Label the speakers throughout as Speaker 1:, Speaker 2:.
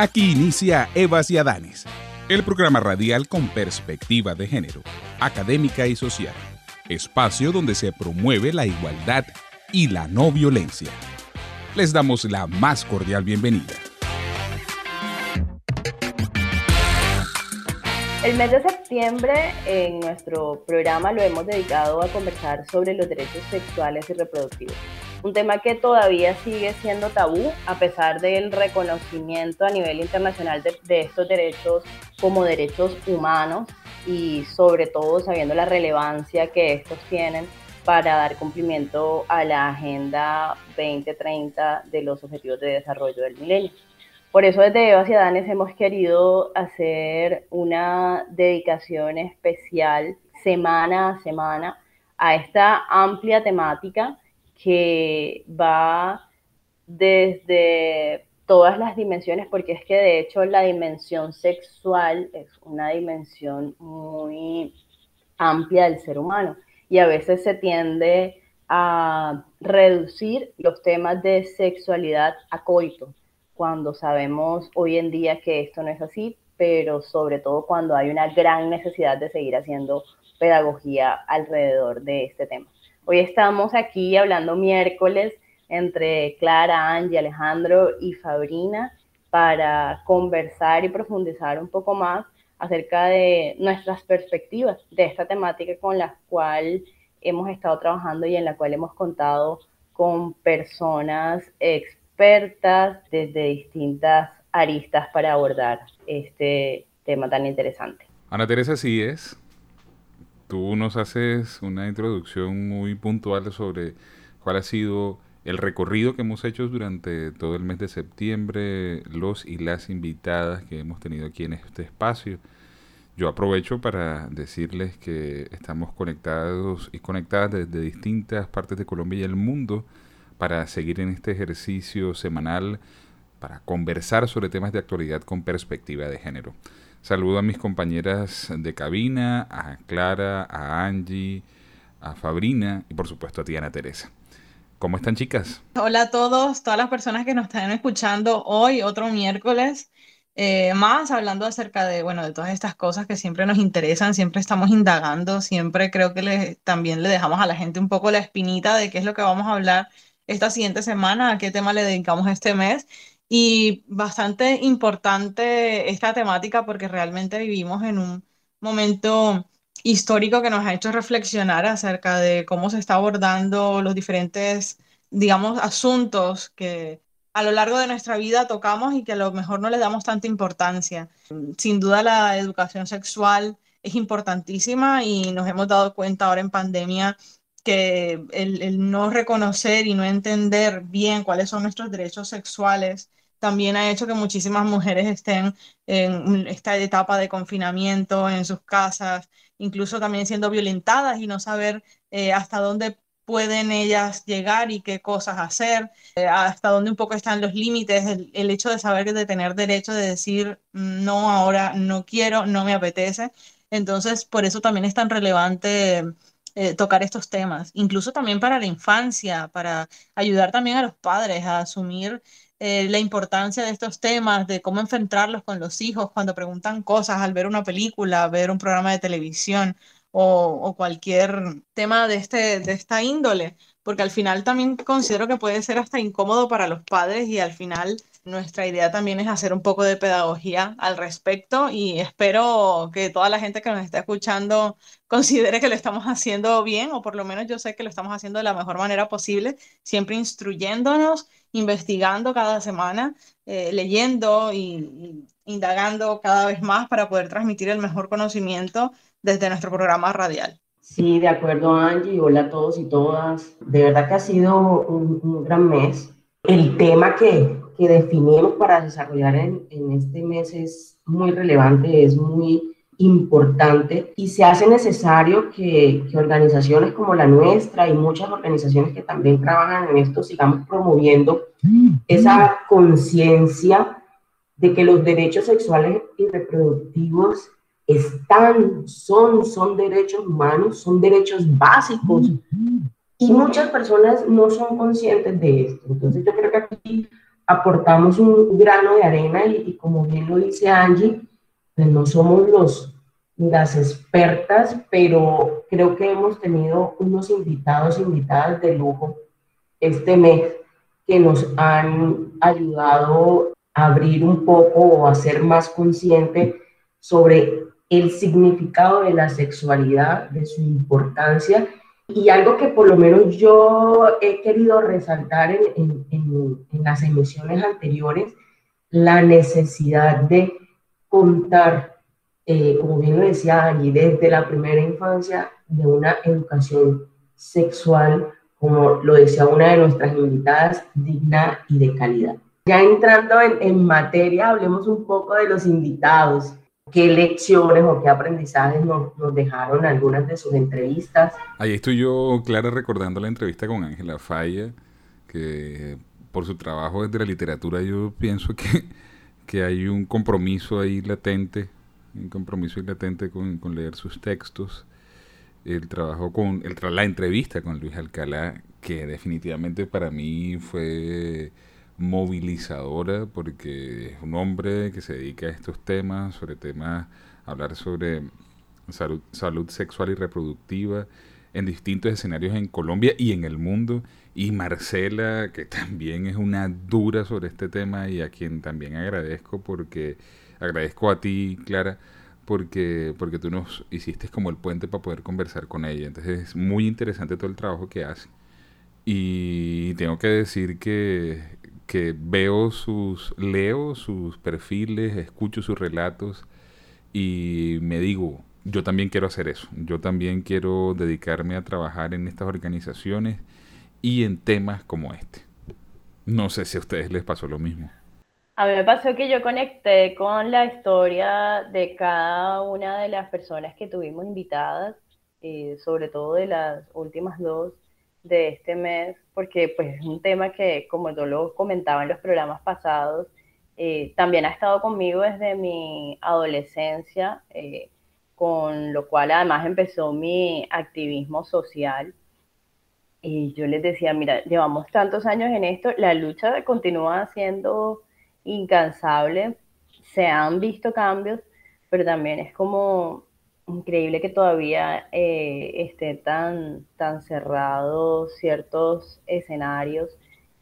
Speaker 1: Aquí inicia Evas y Adanes, el programa radial con perspectiva de género, académica y social, espacio donde se promueve la igualdad y la no violencia. Les damos la más cordial bienvenida.
Speaker 2: El mes de septiembre en nuestro programa lo hemos dedicado a conversar sobre los derechos sexuales y reproductivos un tema que todavía sigue siendo tabú a pesar del reconocimiento a nivel internacional de, estos derechos como derechos humanos y sobre todo sabiendo la relevancia que estos tienen para dar cumplimiento a la Agenda 2030 de los Objetivos de Desarrollo del Milenio. Por eso desde Eva Ciudadanes hemos querido hacer una dedicación especial semana a semana a esta amplia temática que va desde todas las dimensiones, porque es que de hecho la dimensión sexual es una dimensión muy amplia del ser humano y a veces se tiende a reducir los temas de sexualidad a coito, cuando sabemos hoy en día que esto no es así, pero sobre todo cuando hay una gran necesidad de seguir haciendo pedagogía alrededor de este tema. Hoy estamos aquí hablando miércoles entre Clara, Angie, Alejandro y Fabrina para conversar y profundizar un poco más acerca de nuestras perspectivas de esta temática con la cual hemos estado trabajando y en la cual hemos contado con personas expertas desde distintas aristas para abordar este tema tan interesante.
Speaker 1: Ana Teresa sí es tú nos haces una introducción muy puntual sobre cuál ha sido el recorrido que hemos hecho durante todo el mes de septiembre, los y las invitadas que hemos tenido aquí en este espacio. Yo aprovecho para decirles que estamos conectados y conectadas desde distintas partes de Colombia y el mundo para seguir en este ejercicio semanal para conversar sobre temas de actualidad con perspectiva de género. Saludo a mis compañeras de cabina, a Clara, a Angie, a Fabrina y por supuesto a Tiana Teresa. ¿Cómo están chicas?
Speaker 3: Hola a todos, todas las personas que nos están escuchando hoy, otro miércoles, eh, más hablando acerca de, bueno, de todas estas cosas que siempre nos interesan, siempre estamos indagando, siempre creo que también le dejamos a la gente un poco la espinita de qué es lo que vamos a hablar esta siguiente semana, a qué tema le dedicamos este mes y bastante importante esta temática porque realmente vivimos en un momento histórico que nos ha hecho reflexionar acerca de cómo se está abordando los diferentes, digamos, asuntos que a lo largo de nuestra vida tocamos y que a lo mejor no le damos tanta importancia. Sin duda la educación sexual es importantísima y nos hemos dado cuenta ahora en pandemia que el, el no reconocer y no entender bien cuáles son nuestros derechos sexuales también ha hecho que muchísimas mujeres estén en esta etapa de confinamiento en sus casas, incluso también siendo violentadas y no saber eh, hasta dónde pueden ellas llegar y qué cosas hacer, eh, hasta dónde un poco están los límites, el, hecho de saber de tener derecho de decir no, ahora no quiero, no me apetece. Entonces, por eso también es tan relevante eh, tocar estos temas, incluso también para la infancia, para ayudar también a los padres a asumir eh, la importancia de estos temas, de cómo enfrentarlos con los hijos cuando preguntan cosas al ver una película, ver un programa de televisión o, cualquier tema de, este, de esta índole, porque al final también considero que puede ser hasta incómodo para los padres y al final nuestra idea también es hacer un poco de pedagogía al respecto y espero que toda la gente que nos está escuchando considere que lo estamos haciendo bien o por lo menos yo sé que lo estamos haciendo de la mejor manera posible, siempre instruyéndonos investigando cada semana, eh, leyendo y, indagando cada vez más para poder transmitir el mejor conocimiento desde nuestro programa radial.
Speaker 4: Sí, de acuerdo, Angie. Hola a todos y todas. De verdad que ha sido un, gran mes. El tema que, que definimos para desarrollar en, en este mes es muy relevante, es muy importante y se hace necesario que, organizaciones como la nuestra y muchas organizaciones que también trabajan en esto sigamos promoviendo esa conciencia de que los derechos sexuales y reproductivos están, son, son derechos humanos, son derechos básicos y muchas personas no son conscientes de esto. Entonces yo creo que aquí aportamos un grano de arena y, como bien lo dice Angie, pues no somos los, las expertas, pero creo que hemos tenido unos invitados, invitadas de lujo este mes que nos han ayudado a abrir un poco o a ser más consciente sobre el significado de la sexualidad, de su importancia y algo que por lo menos yo he querido resaltar en, en, en, las emisiones anteriores, la necesidad de contar, eh, como bien lo decía Angie, desde la primera infancia, de una educación sexual, como lo decía una de nuestras invitadas, digna y de calidad. Ya entrando en, en materia, hablemos un poco de los invitados qué lecciones o qué aprendizajes nos, nos, dejaron algunas de sus entrevistas.
Speaker 1: Ahí estoy yo, Clara, recordando la entrevista con Ángela Falla, que por su trabajo desde la literatura yo pienso que, que hay un compromiso ahí latente, un compromiso ahí latente con, con leer sus textos. El trabajo con, el, la entrevista con Luis Alcalá, que definitivamente para mí fue movilizadora porque es un hombre que se dedica a estos temas, sobre temas, hablar sobre salud, salud sexual y reproductiva en distintos escenarios en Colombia y en el mundo. Y Marcela, que también es una dura sobre este tema y a quien también agradezco porque agradezco a ti, Clara, porque, porque tú nos hiciste como el puente para poder conversar con ella. Entonces es muy interesante todo el trabajo que hace. Y tengo que decir que, que veo sus, leo sus perfiles, escucho sus relatos y me digo, yo también quiero hacer eso, yo también quiero dedicarme a trabajar en estas organizaciones y en temas como este. No sé si a ustedes les pasó lo mismo.
Speaker 2: A mí me pasó que yo conecté con la historia de cada una de las personas que tuvimos invitadas, eh, sobre todo de las últimas dos, de este mes, porque pues es un tema que, como yo lo comentaba en los programas pasados, eh, también ha estado conmigo desde mi adolescencia, eh, con lo cual además empezó mi activismo social. Y yo les decía, mira, llevamos tantos años en esto, la lucha continúa siendo incansable, se han visto cambios, pero también es como increíble que todavía eh, esté tan, tan cerrados ciertos escenarios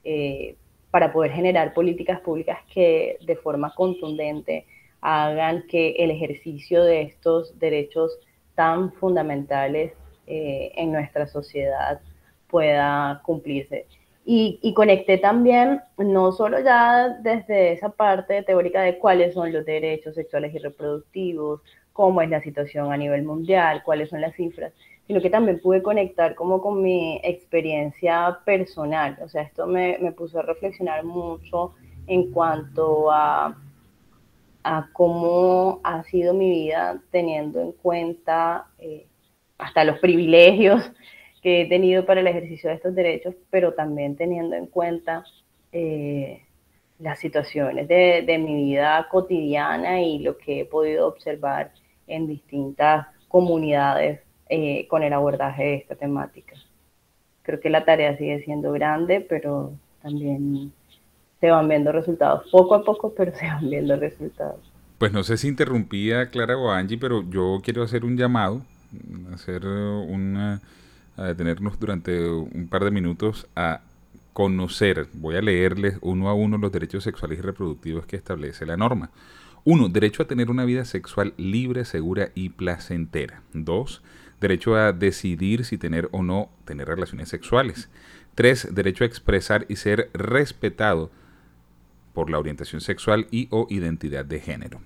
Speaker 2: eh, para poder generar políticas públicas que de forma contundente hagan que el ejercicio de estos derechos tan fundamentales eh, en nuestra sociedad pueda cumplirse. Y, y, conecté también, no solo ya desde esa parte teórica de cuáles son los derechos sexuales y reproductivos, cómo es la situación a nivel mundial, cuáles son las cifras, sino que también pude conectar como con mi experiencia personal. O sea, esto me, me puso a reflexionar mucho en cuanto a, a, cómo ha sido mi vida teniendo en cuenta eh, hasta los privilegios que he tenido para el ejercicio de estos derechos, pero también teniendo en cuenta eh, las situaciones de, de, mi vida cotidiana y lo que he podido observar en distintas comunidades eh, con el abordaje de esta temática. Creo que la tarea sigue siendo grande, pero también se van viendo resultados, poco a poco, pero se van viendo resultados.
Speaker 1: Pues no sé si interrumpía Clara o Angie, pero yo quiero hacer un llamado, hacer una, a detenernos durante un par de minutos a conocer, voy a leerles uno a uno los derechos sexuales y reproductivos que establece la norma. 1. Derecho a tener una vida sexual libre, segura y placentera. 2. Derecho a decidir si tener o no tener relaciones sexuales. 3. Derecho a expresar y ser respetado por la orientación sexual y o identidad de género.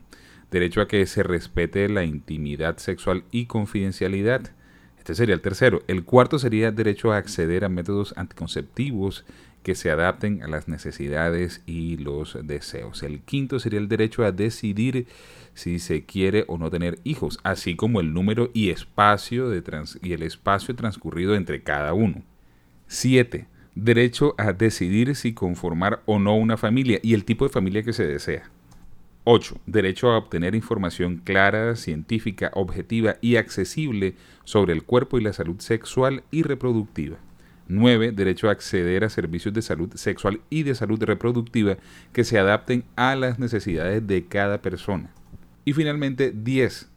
Speaker 1: Derecho a que se respete la intimidad sexual y confidencialidad. Este sería el tercero. El cuarto sería derecho a acceder a métodos anticonceptivos que se adapten a las necesidades y los deseos. El quinto sería el derecho a decidir si se quiere o no tener hijos, así como el número y espacio de y el espacio transcurrido entre cada uno. 7. Derecho a decidir si conformar o no una familia y el tipo de familia que se desea. 8. Derecho a obtener información clara, científica, objetiva y accesible sobre el cuerpo y la salud sexual y reproductiva. 9. Derecho a acceder a servicios de salud sexual y de salud reproductiva que se adapten a las necesidades de cada persona. Y finalmente, 10.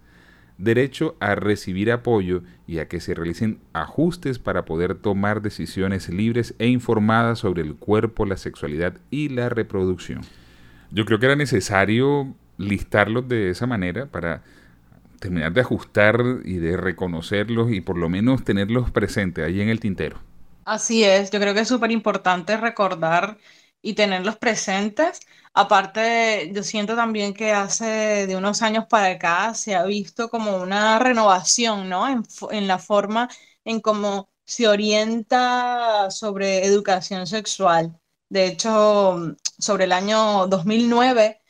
Speaker 1: Derecho a recibir apoyo y a que se realicen ajustes para poder tomar decisiones libres e informadas sobre el cuerpo, la sexualidad y la reproducción. Yo creo que era necesario listarlos de esa manera para terminar de ajustar y de reconocerlos y por lo menos tenerlos presentes ahí en el tintero.
Speaker 3: Así es, yo creo que es súper importante recordar y tenerlos presentes. Aparte, yo siento también que hace de unos años para acá se ha visto como una renovación, ¿no? En, en la forma en cómo se orienta sobre educación sexual. De hecho, sobre el año 2009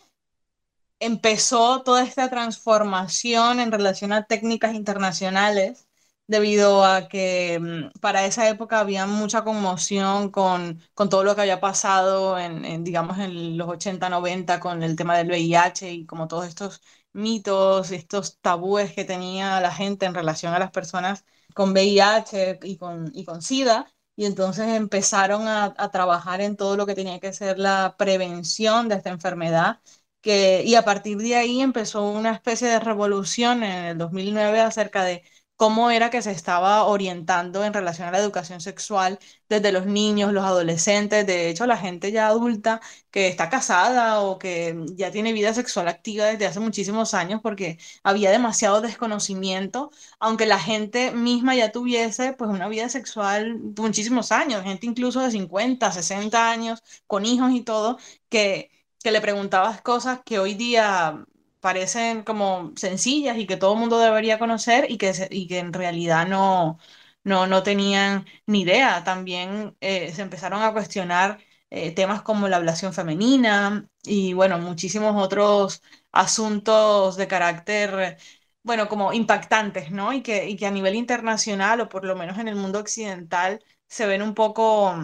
Speaker 3: empezó toda esta transformación en relación a técnicas internacionales debido a que mm, para esa época había mucha conmoción con, con todo lo que había pasado en, digamos, en los 80, 90 con el tema del VIH y como todos estos mitos, estos tabúes que tenía la gente en relación a las personas con VIH y con, y con SIDA. Y entonces empezaron a, a trabajar en todo lo que tenía que ser la prevención de esta enfermedad. Que, y a partir de ahí empezó una especie de revolución en el 2009 acerca de cómo era que se estaba orientando en relación a la educación sexual desde los niños, los adolescentes, de hecho la gente ya adulta que está casada o que ya tiene vida sexual activa desde hace muchísimos años porque había demasiado desconocimiento, aunque la gente misma ya tuviese pues una vida sexual muchísimos años, gente incluso de 50, 60 años, con hijos y todo, que, que le preguntabas cosas que hoy día parecen como sencillas y que todo el mundo debería conocer y que, y que en realidad no, no, no tenían ni idea. También eh, se empezaron a cuestionar eh, temas como la ablación femenina y bueno, muchísimos otros asuntos de carácter, bueno, como impactantes, ¿no? Y que, y que a nivel internacional o por lo menos en el mundo occidental se ven un poco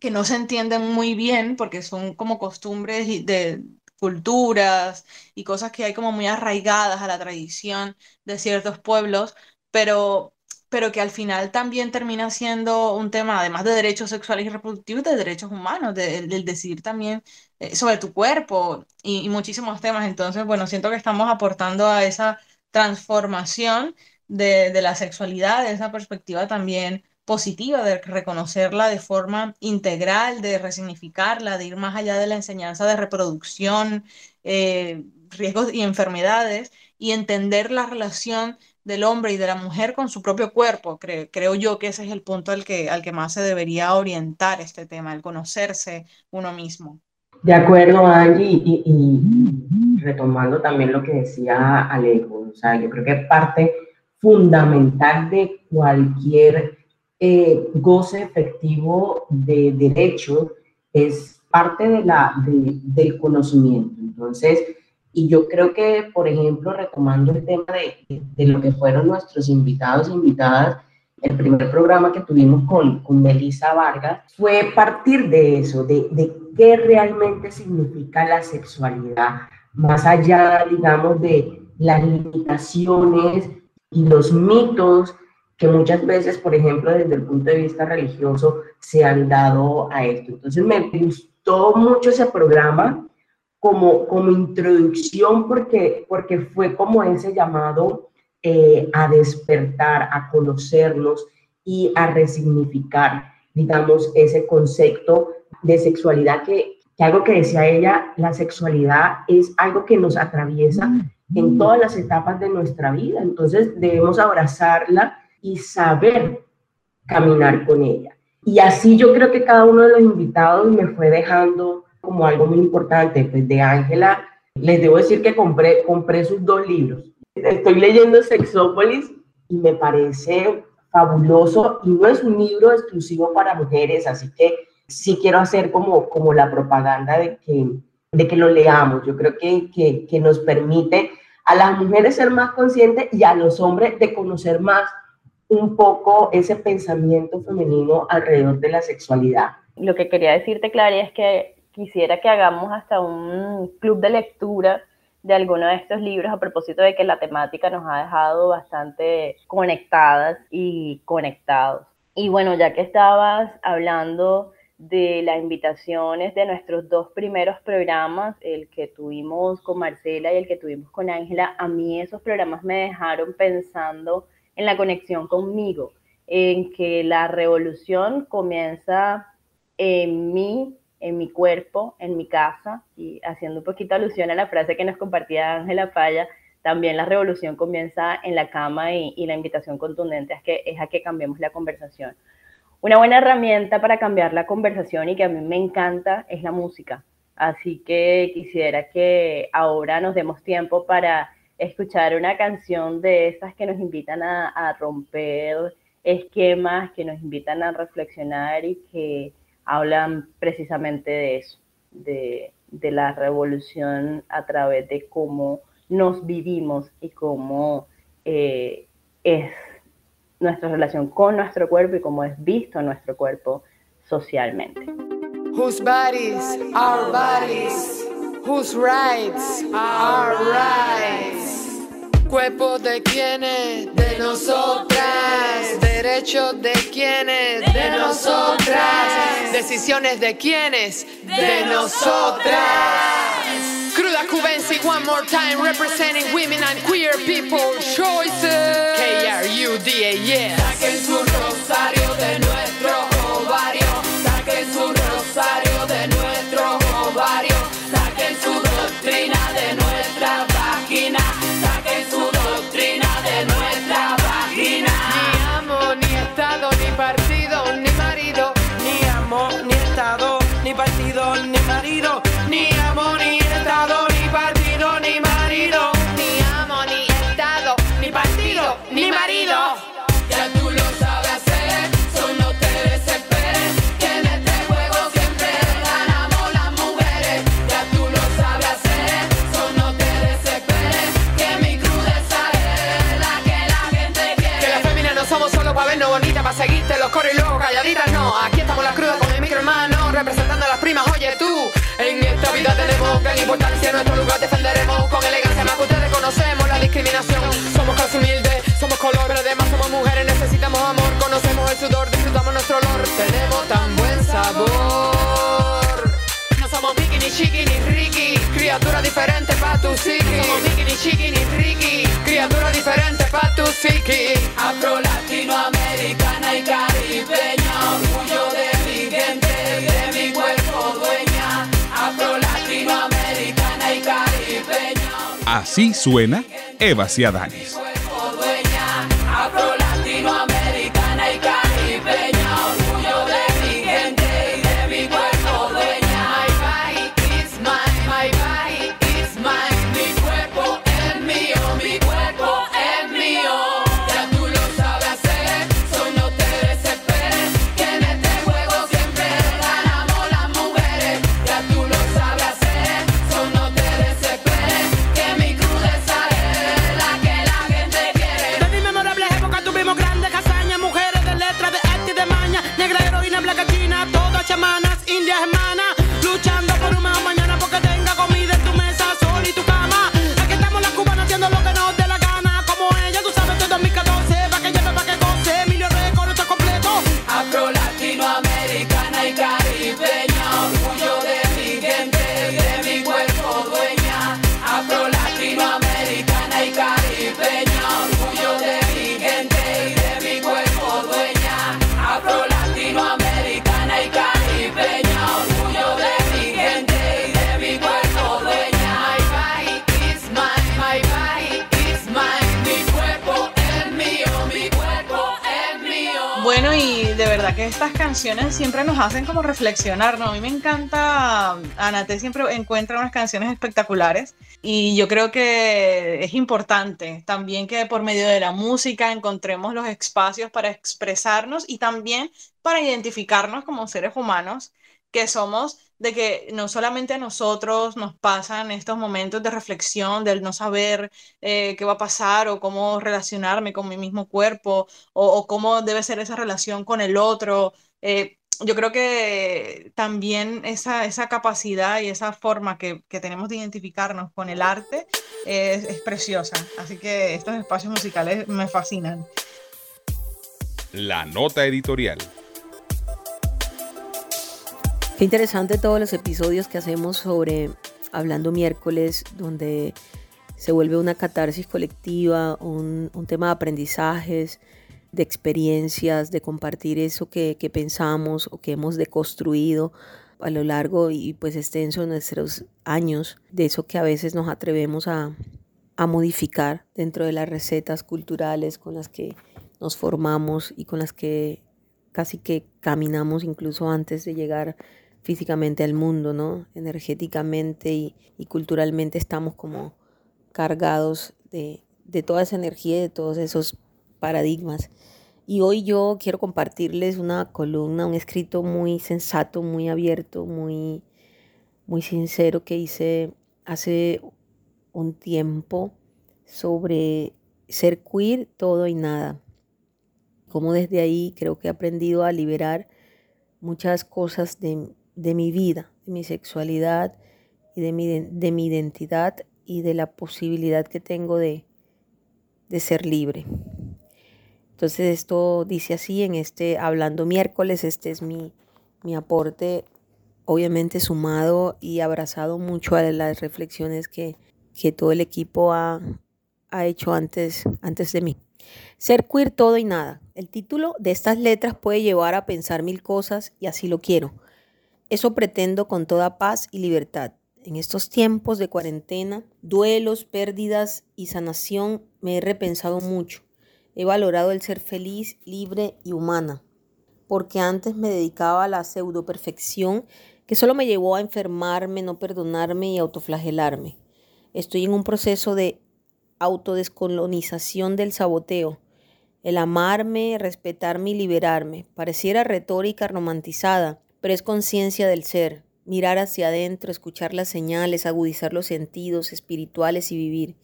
Speaker 3: que no se entienden muy bien porque son como costumbres de, culturas y cosas que hay como muy arraigadas a la tradición de ciertos pueblos, pero, pero que al final también termina siendo un tema, además de derechos sexuales y reproductivos, de derechos humanos, del decidir también eh, sobre tu cuerpo y, y muchísimos temas. Entonces, bueno, siento que estamos aportando a esa transformación de, de la sexualidad, de esa perspectiva también positiva, de reconocerla de forma integral, de resignificarla, de ir más allá de la enseñanza de reproducción, eh, riesgos y enfermedades, y entender la relación del hombre y de la mujer con su propio cuerpo. creo yo que ese es el punto al que, al que más se debería orientar este tema, el conocerse uno mismo.
Speaker 4: De acuerdo, Angie, y, y retomando también lo que decía Alejo, o sea, yo creo que parte fundamental de cualquier eh, goce efectivo de derecho es parte de la, del conocimiento. Entonces, y yo creo que, por ejemplo, retomando el tema de, de, lo que fueron nuestros invitados e invitadas, el primer programa que tuvimos con, con Melissa Vargas fue partir de eso, de, de qué realmente significa la sexualidad, más allá, digamos, de las limitaciones y los mitos que muchas veces, por ejemplo, desde el punto de vista religioso, se han dado a esto. Entonces me gustó mucho ese programa como, como introducción porque, porque fue como ese llamado eh, a despertar, a conocernos y a resignificar, digamos, ese concepto de sexualidad que, que algo que decía ella, la sexualidad es algo que nos atraviesa en todas las etapas de nuestra vida. Entonces debemos abrazarla y saber caminar con ella. Y así yo creo que cada uno de los invitados me fue dejando como algo muy importante. Pues de Ángela, les debo decir que compré, compré sus dos libros. Estoy leyendo Sexópolis y me parece fabuloso y no es un libro exclusivo para mujeres, así que sí quiero hacer como, como la propaganda de que, de que lo leamos. Yo creo que, que, que nos permite a las mujeres ser más conscientes y a los hombres de conocer más un poco ese pensamiento femenino alrededor de la sexualidad.
Speaker 2: Lo que quería decirte, Claria, es que quisiera que hagamos hasta un club de lectura de alguno de estos libros a propósito de que la temática nos ha dejado bastante conectadas y conectados. Y bueno, ya que estabas hablando de las invitaciones de nuestros dos primeros programas, el que tuvimos con Marcela y el que tuvimos con Ángela, a mí esos programas me dejaron pensando en la conexión conmigo, en que la revolución comienza en mí, en mi cuerpo, en mi casa, y haciendo un poquito alusión a la frase que nos compartía Ángela Falla, también la revolución comienza en la cama y, la invitación contundente es, que, es a que cambiemos la conversación. Una buena herramienta para cambiar la conversación y que a mí me encanta es la música. Así que quisiera que ahora nos demos tiempo para escuchar una canción de esas que nos invitan a, romper esquemas, que nos invitan a reflexionar y que hablan precisamente de eso, de, la revolución a través de cómo nos vivimos y cómo eh, es nuestra relación con nuestro cuerpo y cómo es visto nuestro cuerpo socialmente.
Speaker 5: Whose bodies are bodies, whose rights are rights. Cuerpo de quienes, de nosotras. Derechos de quienes, de nosotras. Decisiones de quienes, de nosotras. Cruda Cubensi, one more time, representing women and queer people choices. K-R-U-D-A, importancia. Nuestro lugar defenderemos con elegancia. Más que ustedes conocemos la discriminación. Somos clase humilde, somos color, pero además somos mujeres. Necesitamos amor, conocemos el sudor, disfrutamos nuestro olor. Tenemos tan buen sabor. No somos Mickey, ni Chiqui, ni Ricky. Criatura diferente pa' tu psiqui. No somos Mickey, ni Chiqui, ni Ricky. Criatura diferente pa' tu psiqui.
Speaker 6: Así suena Eva Ciadanis.
Speaker 3: Estas canciones siempre nos hacen como reflexionar. A mí me encanta, Anate siempre encuentra unas canciones espectaculares y yo creo que es importante también que por medio de la música encontremos los espacios para expresarnos y también para identificarnos como seres humanos que somos, de que no solamente a nosotros nos pasan estos momentos de reflexión, del no saber eh, qué va a pasar o cómo relacionarme con mi mismo cuerpo o, cómo debe ser esa relación con el otro. Eh, yo creo que también esa, esa capacidad y esa forma que, que tenemos de identificarnos con el arte es preciosa. Así que estos espacios musicales me fascinan.
Speaker 6: La nota editorial.
Speaker 7: Qué interesante todos los episodios que hacemos sobre Hablando miércoles, donde se vuelve una catarsis colectiva, un, tema de aprendizajes, de experiencias, de compartir eso que, que, pensamos o que hemos deconstruido a lo largo y pues extenso de nuestros años, de eso que a veces nos atrevemos a, a modificar dentro de las recetas culturales con las que nos formamos y con las que casi que caminamos incluso antes de llegar físicamente al mundo, ¿no? Energéticamente y, culturalmente estamos como cargados de, de, toda esa energía y de todos esos paradigmas. Y hoy yo quiero compartirles una columna, un escrito muy sensato, muy abierto, muy, muy sincero que hice hace un tiempo sobre ser queer, todo y nada. Como desde ahí creo que he aprendido a liberar muchas cosas de, de mi vida, de mi sexualidad y de mi, de mi identidad y de la posibilidad que tengo de, de ser libre. Entonces esto dice así en este Hablando miércoles, este es mi, mi aporte, obviamente sumado y abrazado mucho a las reflexiones que, que todo el equipo ha, ha hecho antes, antes de mí. Ser queer todo y nada. El título de estas letras puede llevar a pensar mil cosas y así lo quiero. Eso pretendo con toda paz y libertad. En estos tiempos de cuarentena, duelos, pérdidas y sanación, me he repensado mucho. He valorado el ser feliz, libre y humana, porque antes me dedicaba a la pseudo perfección que solo me llevó a enfermarme, no perdonarme y autoflagelarme. Estoy en un proceso de autodescolonización del saboteo. El amarme, respetarme y liberarme. Pareciera retórica romantizada, pero es conciencia del ser, mirar hacia adentro, escuchar las señales, agudizar los sentidos espirituales y vivir.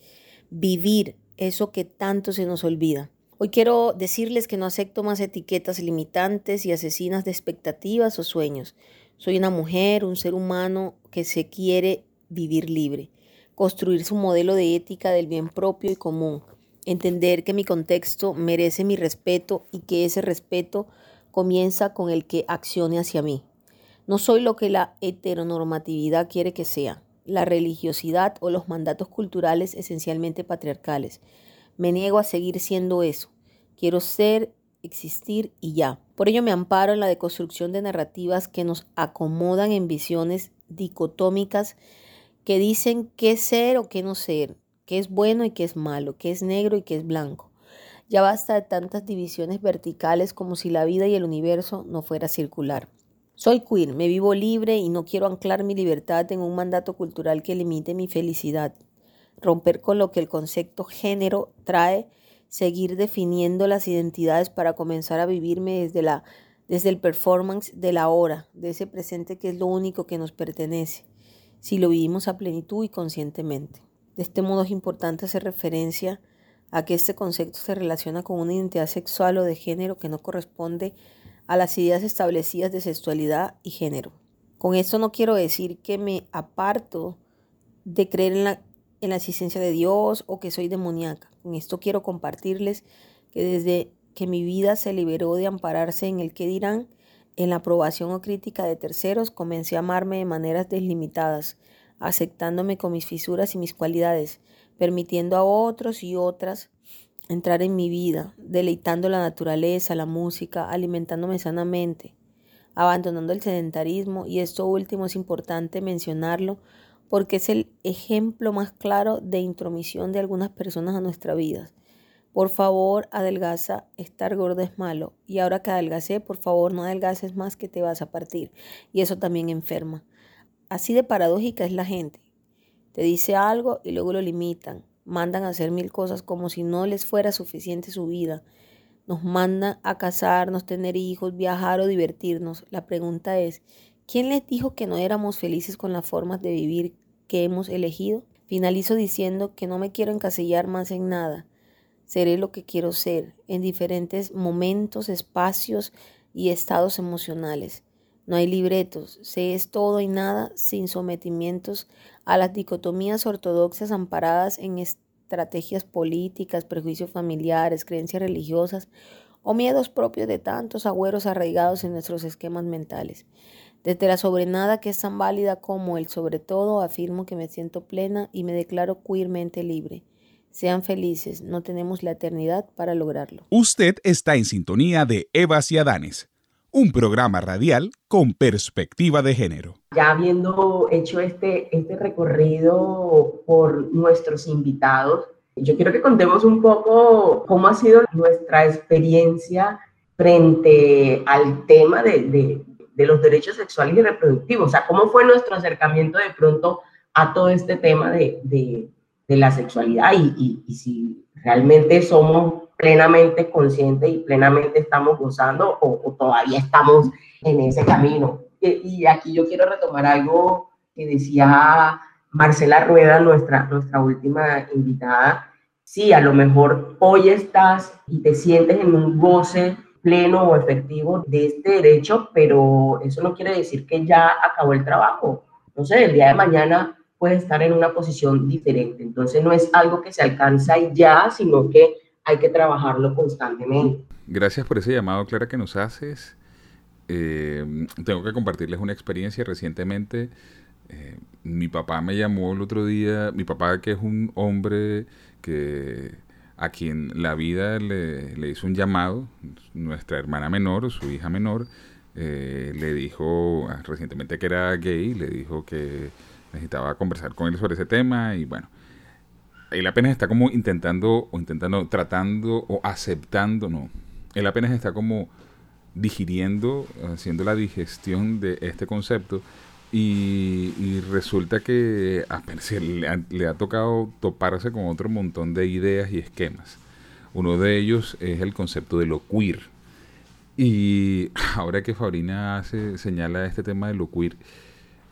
Speaker 7: Vivir eso que tanto se nos olvida. Hoy quiero decirles que no acepto más etiquetas limitantes y asesinas de expectativas o sueños. Soy una mujer, un ser humano que se quiere vivir libre, construir su modelo de ética del bien propio y común, entender que mi contexto merece mi respeto y que ese respeto comienza con el que accione hacia mí. No soy lo que la heteronormatividad quiere que sea, la religiosidad o los mandatos culturales esencialmente patriarcales. Me niego a seguir siendo eso. Quiero ser, existir y ya. Por ello me amparo en la deconstrucción de narrativas que nos acomodan en visiones dicotómicas que dicen qué ser o qué no ser, qué es bueno y qué es malo, qué es negro y qué es blanco. Ya basta de tantas divisiones verticales como si la vida y el universo no fuera circular. Soy queer, me vivo libre y no quiero anclar mi libertad en un mandato cultural que limite mi felicidad. Romper con lo que el concepto género trae, seguir definiendo las identidades para comenzar a vivirme desde, la, desde el performance de la hora, de ese presente que es lo único que nos pertenece, si lo vivimos a plenitud y conscientemente. De este modo es importante hacer referencia a que este concepto se relaciona con una identidad sexual o de género que no corresponde a las ideas establecidas de sexualidad y género. Con esto no quiero decir que me aparto de creer en la, en la existencia de Dios o que soy demoníaca. Con esto quiero compartirles que desde que mi vida se liberó de ampararse en el que dirán, en la aprobación o crítica de terceros, comencé a amarme de maneras deslimitadas, aceptándome con mis fisuras y mis cualidades, permitiendo a otros y otras entrar en mi vida, deleitando la naturaleza, la música, alimentándome sanamente, abandonando el sedentarismo y esto último es importante mencionarlo porque es el ejemplo más claro de intromisión de algunas personas a nuestra vida. Por favor, adelgaza, estar gordo es malo. Y ahora que adelgacé, por favor, no adelgaces más que te vas a partir. Y eso también enferma. Así de paradójica es la gente. Te dice algo y luego lo limitan mandan a hacer mil cosas como si no les fuera suficiente su vida. Nos mandan a casarnos, tener hijos, viajar o divertirnos. La pregunta es, ¿Quién les dijo que no éramos felices con las formas de vivir que hemos elegido? Finalizo diciendo que no me quiero encasillar más en nada. Seré lo que quiero ser en diferentes momentos, espacios y estados emocionales. No hay libretos, se es todo y nada sin sometimientos a las dicotomías ortodoxas amparadas en estrategias políticas, prejuicios familiares, creencias religiosas o miedos propios de tantos agüeros arraigados en nuestros esquemas mentales. Desde la sobrenada que es tan válida como el sobre todo, afirmo que me siento plena y me declaro queermente libre. Sean felices, no tenemos la eternidad para lograrlo.
Speaker 6: Usted está en sintonía de Evas y Adanes, un programa radial con perspectiva de género.
Speaker 4: Ya habiendo hecho este, este recorrido por nuestros invitados, yo quiero que contemos un poco cómo ha sido nuestra experiencia frente al tema de, de, de los derechos sexuales y reproductivos. O sea, cómo fue nuestro acercamiento de pronto a todo este tema de, de, la sexualidad y, y, y, si realmente somos plenamente conscientes y plenamente estamos gozando o, o todavía estamos en ese camino. Y, y, aquí yo quiero retomar algo que decía Marcela Rueda, nuestra, nuestra última invitada. Sí, a lo mejor hoy estás y te sientes en un goce pleno o efectivo de este derecho, pero eso no quiere decir que ya acabó el trabajo. No sé, el día de mañana puede estar en una posición diferente. Entonces no es algo que se alcanza ya, sino que hay que trabajarlo constantemente.
Speaker 1: Gracias por ese llamado, Clara, que nos haces. Eh, tengo que compartirles una experiencia recientemente. Eh, mi papá me llamó el otro día, mi papá que es un hombre que a quien la vida le, le hizo un llamado, nuestra hermana menor, su hija menor, eh, le dijo recientemente que era gay, le dijo que necesitaba conversar con él sobre ese tema y bueno, él apenas está como intentando o intentando, tratando o aceptando, no, él apenas está como digiriendo, haciendo la digestión de este concepto y, resulta que apenas le ha, le ha tocado toparse con otro montón de ideas y esquemas. Uno de ellos es el concepto de lo queer. Y ahora que Fabrina hace, señala este tema de lo queer,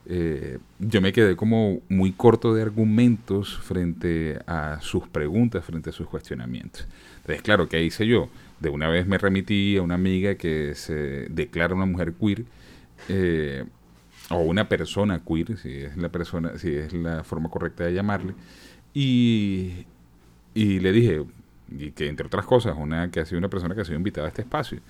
Speaker 1: eh, yo me quedé como muy corto de argumentos frente a sus preguntas, frente a sus cuestionamientos. Entonces, claro, ¿qué hice yo? De una vez me remití a una amiga que se declara una mujer queer, eh, o una persona queer, si es la persona, si es la forma correcta de llamarle, y, y le dije, y que entre otras cosas, una que ha sido una persona que ha sido invitada a este espacio,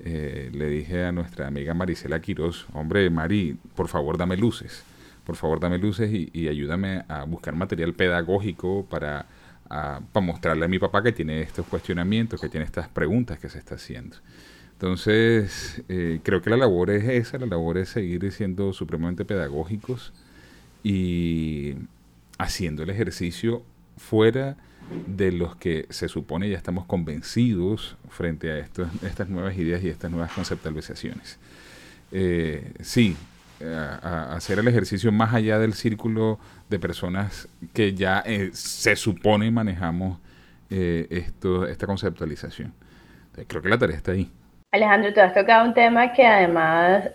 Speaker 1: eh, le dije a nuestra amiga Marisela Quiroz, hombre, Mari, por favor dame luces, por favor dame luces y, ayúdame a buscar material pedagógico para, para mostrarle a mi papá que tiene estos cuestionamientos, que tiene estas preguntas que se está haciendo. Entonces, eh, creo que la labor es esa, la labor es seguir siendo supremamente pedagógicos y haciendo el ejercicio fuera de los que se supone ya estamos convencidos frente a estos, estas nuevas ideas y estas nuevas conceptualizaciones. Eh, sí, hacer el ejercicio más allá del círculo de personas que ya eh, se supone manejamos eh, esto, esta conceptualización. Creo que la tarea está ahí.
Speaker 2: Alejandro, tú has tocado un tema que además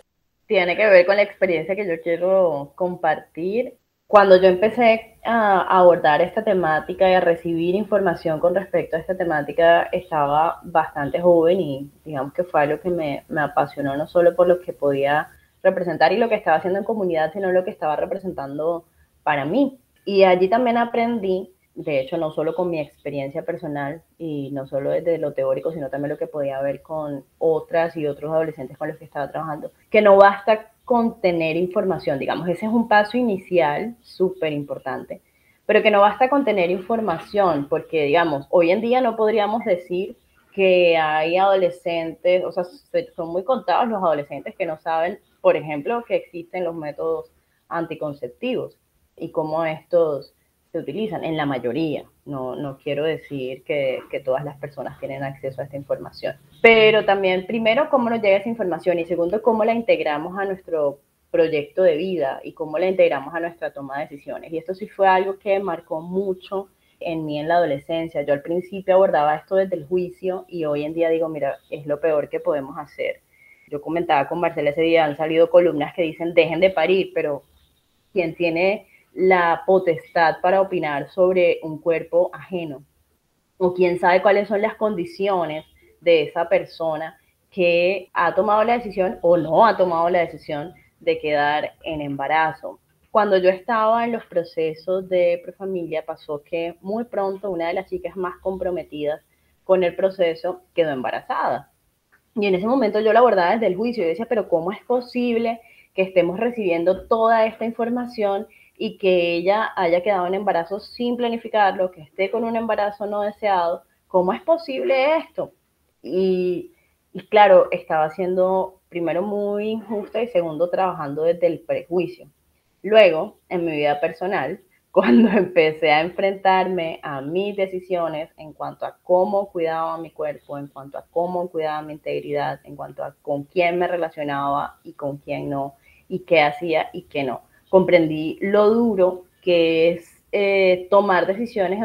Speaker 2: tiene que ver con la experiencia que yo quiero compartir cuando yo empecé a abordar esta temática y a recibir información con respecto a esta temática, estaba bastante joven y digamos que fue algo que me, me, apasionó no solo por lo que podía representar y lo que estaba haciendo en comunidad, sino lo que estaba representando para mí. Y allí también aprendí, de hecho, no solo con mi experiencia personal y no solo desde lo teórico, sino también lo que podía ver con otras y otros adolescentes con los que estaba trabajando, que no basta contener información, digamos, ese es un paso inicial súper importante, pero que no basta con tener información, porque, digamos, hoy en día no podríamos decir que hay adolescentes, o sea, son muy contados los adolescentes que no saben, por ejemplo, que existen los métodos anticonceptivos y cómo estos se utilizan en la mayoría. No, no quiero decir que, que, todas las personas tienen acceso a esta información. Pero también, primero, cómo nos llega esa información y segundo, cómo la integramos a nuestro proyecto de vida y cómo la integramos a nuestra toma de decisiones. Y esto sí fue algo que marcó mucho en mí en la adolescencia. Yo al principio abordaba esto desde el juicio y hoy en día digo, mira, es lo peor que podemos hacer. yo comentaba con Marcela ese día, han salido columnas que dicen dejen de parir, pero quien tiene la potestad para opinar sobre un cuerpo ajeno o quién sabe cuáles son las condiciones de esa persona que ha tomado la decisión o no ha tomado la decisión de quedar en embarazo. Cuando yo estaba en los procesos de prefamilia, pasó que muy pronto una de las chicas más comprometidas con el proceso quedó embarazada. Y en ese momento yo la abordaba desde el juicio y decía, pero ¿cómo es posible que estemos recibiendo toda esta información y que ella haya quedado en embarazo sin planificarlo, que esté con un embarazo no deseado? ¿Cómo es posible esto? Y, claro, estaba siendo primero muy injusta y segundo trabajando desde el prejuicio. Luego, en mi vida personal, cuando empecé a enfrentarme a mis decisiones en cuanto a cómo cuidaba mi cuerpo, en cuanto a cómo cuidaba mi integridad, en cuanto a con quién me relacionaba y con quién no, y qué hacía y qué no, comprendí lo duro que es eh, tomar decisiones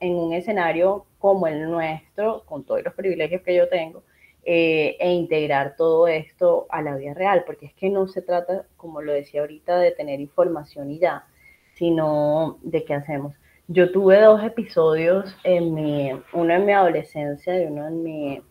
Speaker 2: en un escenario como el nuestro, con todos los privilegios que yo tengo, eh, e integrar todo esto a la vida real, porque es que no se trata, como lo decía ahorita, de tener información y ya, sino de qué hacemos. Yo tuve dos episodios, en mi, uno en mi adolescencia y uno en mi,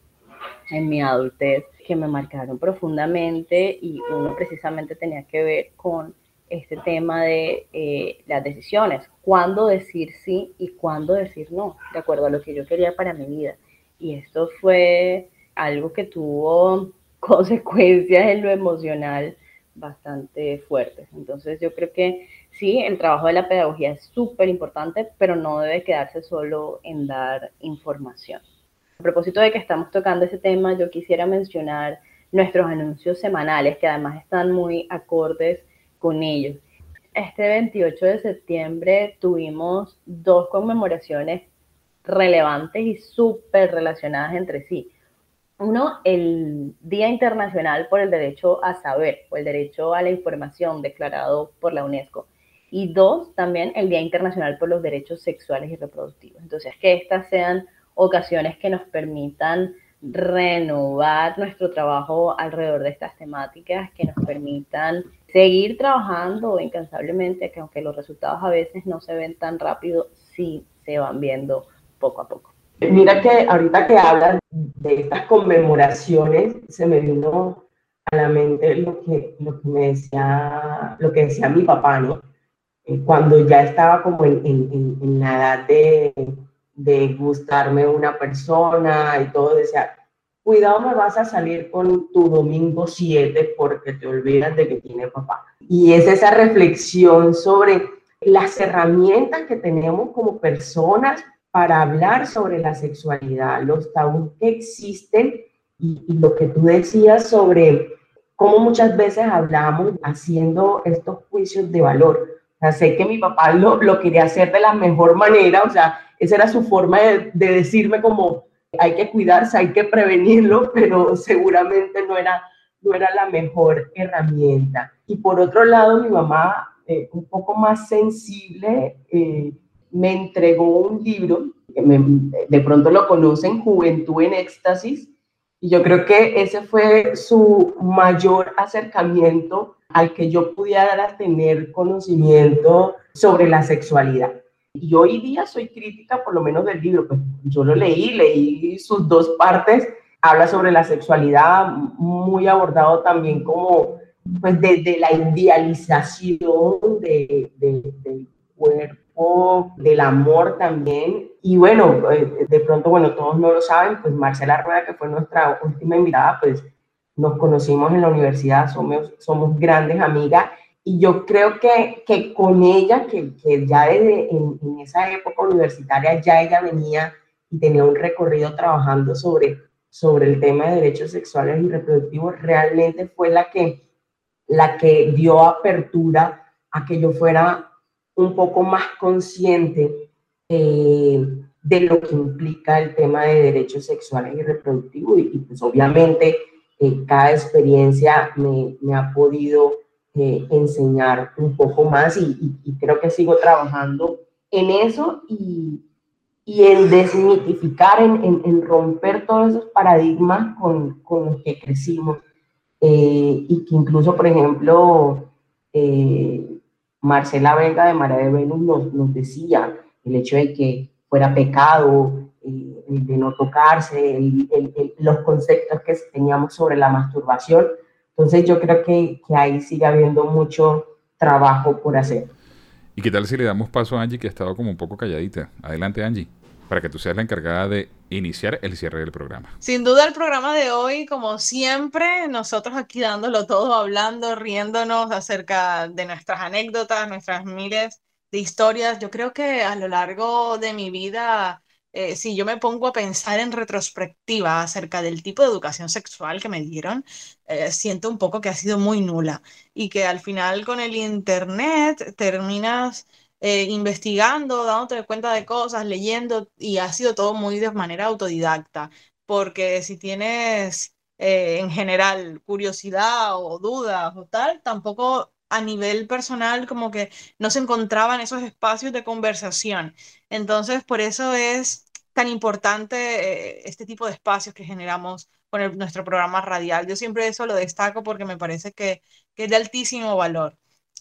Speaker 2: en mi adultez, que me marcaron profundamente y uno precisamente tenía que ver con este tema de eh, las decisiones, cuándo decir sí y cuándo decir no, de acuerdo a lo que yo quería para mi vida. Y esto fue algo que tuvo consecuencias en lo emocional bastante fuertes. Entonces yo creo que sí, el trabajo de la pedagogía es súper importante, pero no debe quedarse solo en dar información. A propósito de que estamos tocando ese tema, yo quisiera mencionar nuestros anuncios semanales, que además están muy acordes con ellos. Este 28 de septiembre tuvimos dos conmemoraciones relevantes y súper relacionadas entre sí. Uno, el Día Internacional por el Derecho a Saber o el Derecho a la Información declarado por la UNESCO. Y dos, también el Día Internacional por los Derechos Sexuales y Reproductivos. Entonces, que estas sean ocasiones que nos permitan renovar nuestro trabajo alrededor de estas temáticas, que nos permitan seguir trabajando incansablemente, que aunque los resultados a veces no se ven tan rápido, sí se van viendo poco a poco.
Speaker 4: Mira que ahorita que hablas de estas conmemoraciones, se me vino a la mente lo que, lo que me decía, lo que decía mi papá, ¿no? Eh, cuando ya estaba como en, en, en la edad de, de gustarme una persona y todo, decía, cuidado me vas a salir con tu domingo 7 porque te olvidas de que tiene papá. Y es esa reflexión sobre las herramientas que tenemos como personas para hablar sobre la sexualidad, los tabús que existen y, lo que tú decías sobre cómo muchas veces hablamos haciendo estos juicios de valor. O sea, sé que mi papá lo, lo quería hacer de la mejor manera, o sea, esa era su forma de, de decirme como hay que cuidarse, hay que prevenirlo, pero seguramente no era, no era la mejor herramienta. Y por otro lado, mi mamá, eh, un poco más sensible, eh, me entregó un libro, que de pronto lo conocen, Juventud en Éxtasis, y yo creo que ese fue su mayor acercamiento al que yo pudiera tener conocimiento sobre la sexualidad. Y hoy día soy crítica por lo menos del libro, pues yo lo leí, leí sus dos partes, habla sobre la sexualidad, muy abordado también como pues desde la idealización de, de, del cuerpo del amor también. Y bueno, eh, de pronto, bueno, todos no lo saben, pues Marcela Rueda, que fue nuestra última invitada, pues nos conocimos en la universidad, somos, somos grandes amigas. Y yo creo que, que con ella, que, que ya desde en, en, esa época universitaria, ya ella venía y tenía un recorrido trabajando sobre, sobre el tema de derechos sexuales y reproductivos, realmente fue la que, la que dio apertura a que yo fuera un poco más consciente eh, de lo que implica el tema de derechos sexuales y reproductivos. Y, pues obviamente eh, cada experiencia me, me ha podido enseñar un poco más y, creo que sigo trabajando en eso y, y en desmitificar, en, en, romper todos esos paradigmas con, con los que crecimos eh, y que incluso, por ejemplo, eh, Marcela Vega de María de Venus nos, nos, decía el hecho de que fuera pecado, eh, de no tocarse, los conceptos que teníamos sobre la masturbación. Entonces yo creo que, que ahí sigue habiendo mucho trabajo por hacer.
Speaker 1: ¿Y qué tal si le damos paso a Angie, que ha estado como un poco calladita? Adelante, Angie para que tú seas la encargada de iniciar el cierre del programa.
Speaker 3: Sin duda el programa de hoy, como siempre, nosotros aquí dándolo todo, hablando, riéndonos acerca de nuestras anécdotas, nuestras miles de historias. Yo creo que a lo largo de mi vida, eh, si yo me pongo a pensar en retrospectiva acerca del tipo de educación sexual que me dieron, eh, siento un poco que ha sido muy nula y que al final con el Internet terminas eh, investigando, dándote cuenta de cosas, leyendo, y ha sido todo muy de manera autodidacta, porque si tienes eh, en general curiosidad o dudas o tal, tampoco a nivel personal como que no se encontraban esos espacios de conversación. Entonces, por eso es tan importante eh, este tipo de espacios que generamos con nuestro programa radial. Yo siempre eso lo destaco porque me parece que, que es de altísimo valor.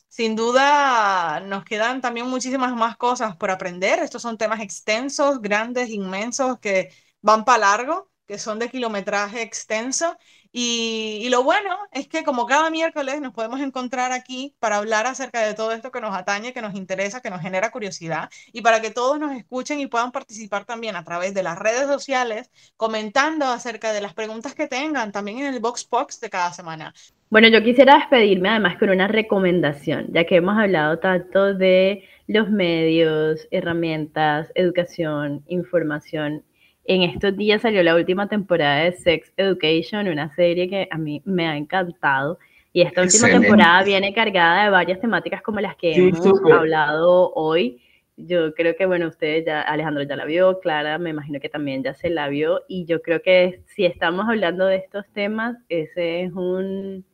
Speaker 3: Sin duda nos quedan también muchísimas más cosas por aprender. Estos son temas extensos, grandes, inmensos, que van para largo, que son de kilometraje extenso. Y, lo bueno es que como cada miércoles nos podemos encontrar aquí para hablar acerca de todo esto que nos atañe, que nos interesa, que nos genera curiosidad y para que todos nos escuchen y puedan participar también a través de las redes sociales comentando acerca de las preguntas que tengan también en el Box Box de cada semana.
Speaker 2: Bueno, yo quisiera despedirme además con una recomendación, ya que hemos hablado tanto de los medios, herramientas, educación, información. En estos días salió la última temporada de Sex Education, una serie que a mí me ha encantado. Y esta última temporada viene cargada de varias temáticas como las que hemos hablado hoy. Yo creo que, bueno, ustedes ya, Alejandro ya la vio, Clara me imagino que también ya se la vio. Y yo creo que si estamos hablando de estos temas, ese es un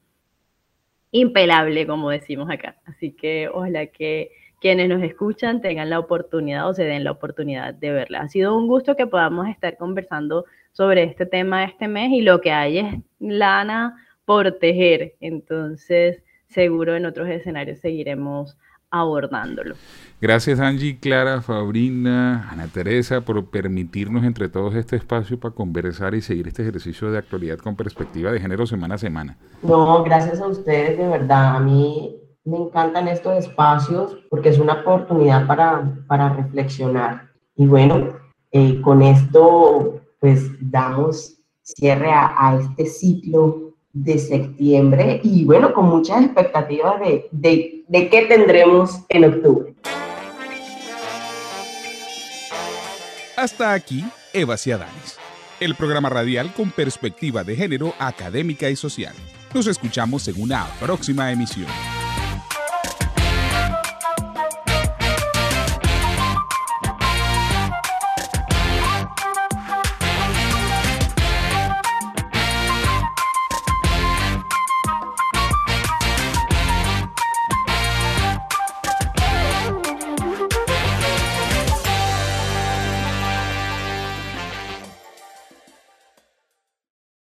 Speaker 2: impelable, como decimos acá. Así que ojalá que quienes nos escuchan tengan la oportunidad o se den la oportunidad de verla. Ha sido un gusto que podamos estar conversando sobre este tema este mes y lo que hay es lana por tejer. Entonces, seguro en otros escenarios seguiremos abordándolo.
Speaker 1: Gracias Angie, Clara, Fabrina, Ana Teresa por permitirnos entre todos este espacio para conversar y seguir este ejercicio de actualidad con perspectiva de género semana a semana.
Speaker 4: No, gracias a ustedes, de verdad. A mí me encantan estos espacios porque es una oportunidad para, para reflexionar. Y bueno, eh, con esto pues damos cierre a, este ciclo de septiembre y bueno, con muchas expectativas de, de, de qué tendremos en octubre.
Speaker 6: Hasta aquí, Eva Ciadanes, el programa radial con perspectiva de género académica y social. Nos escuchamos en una próxima emisión.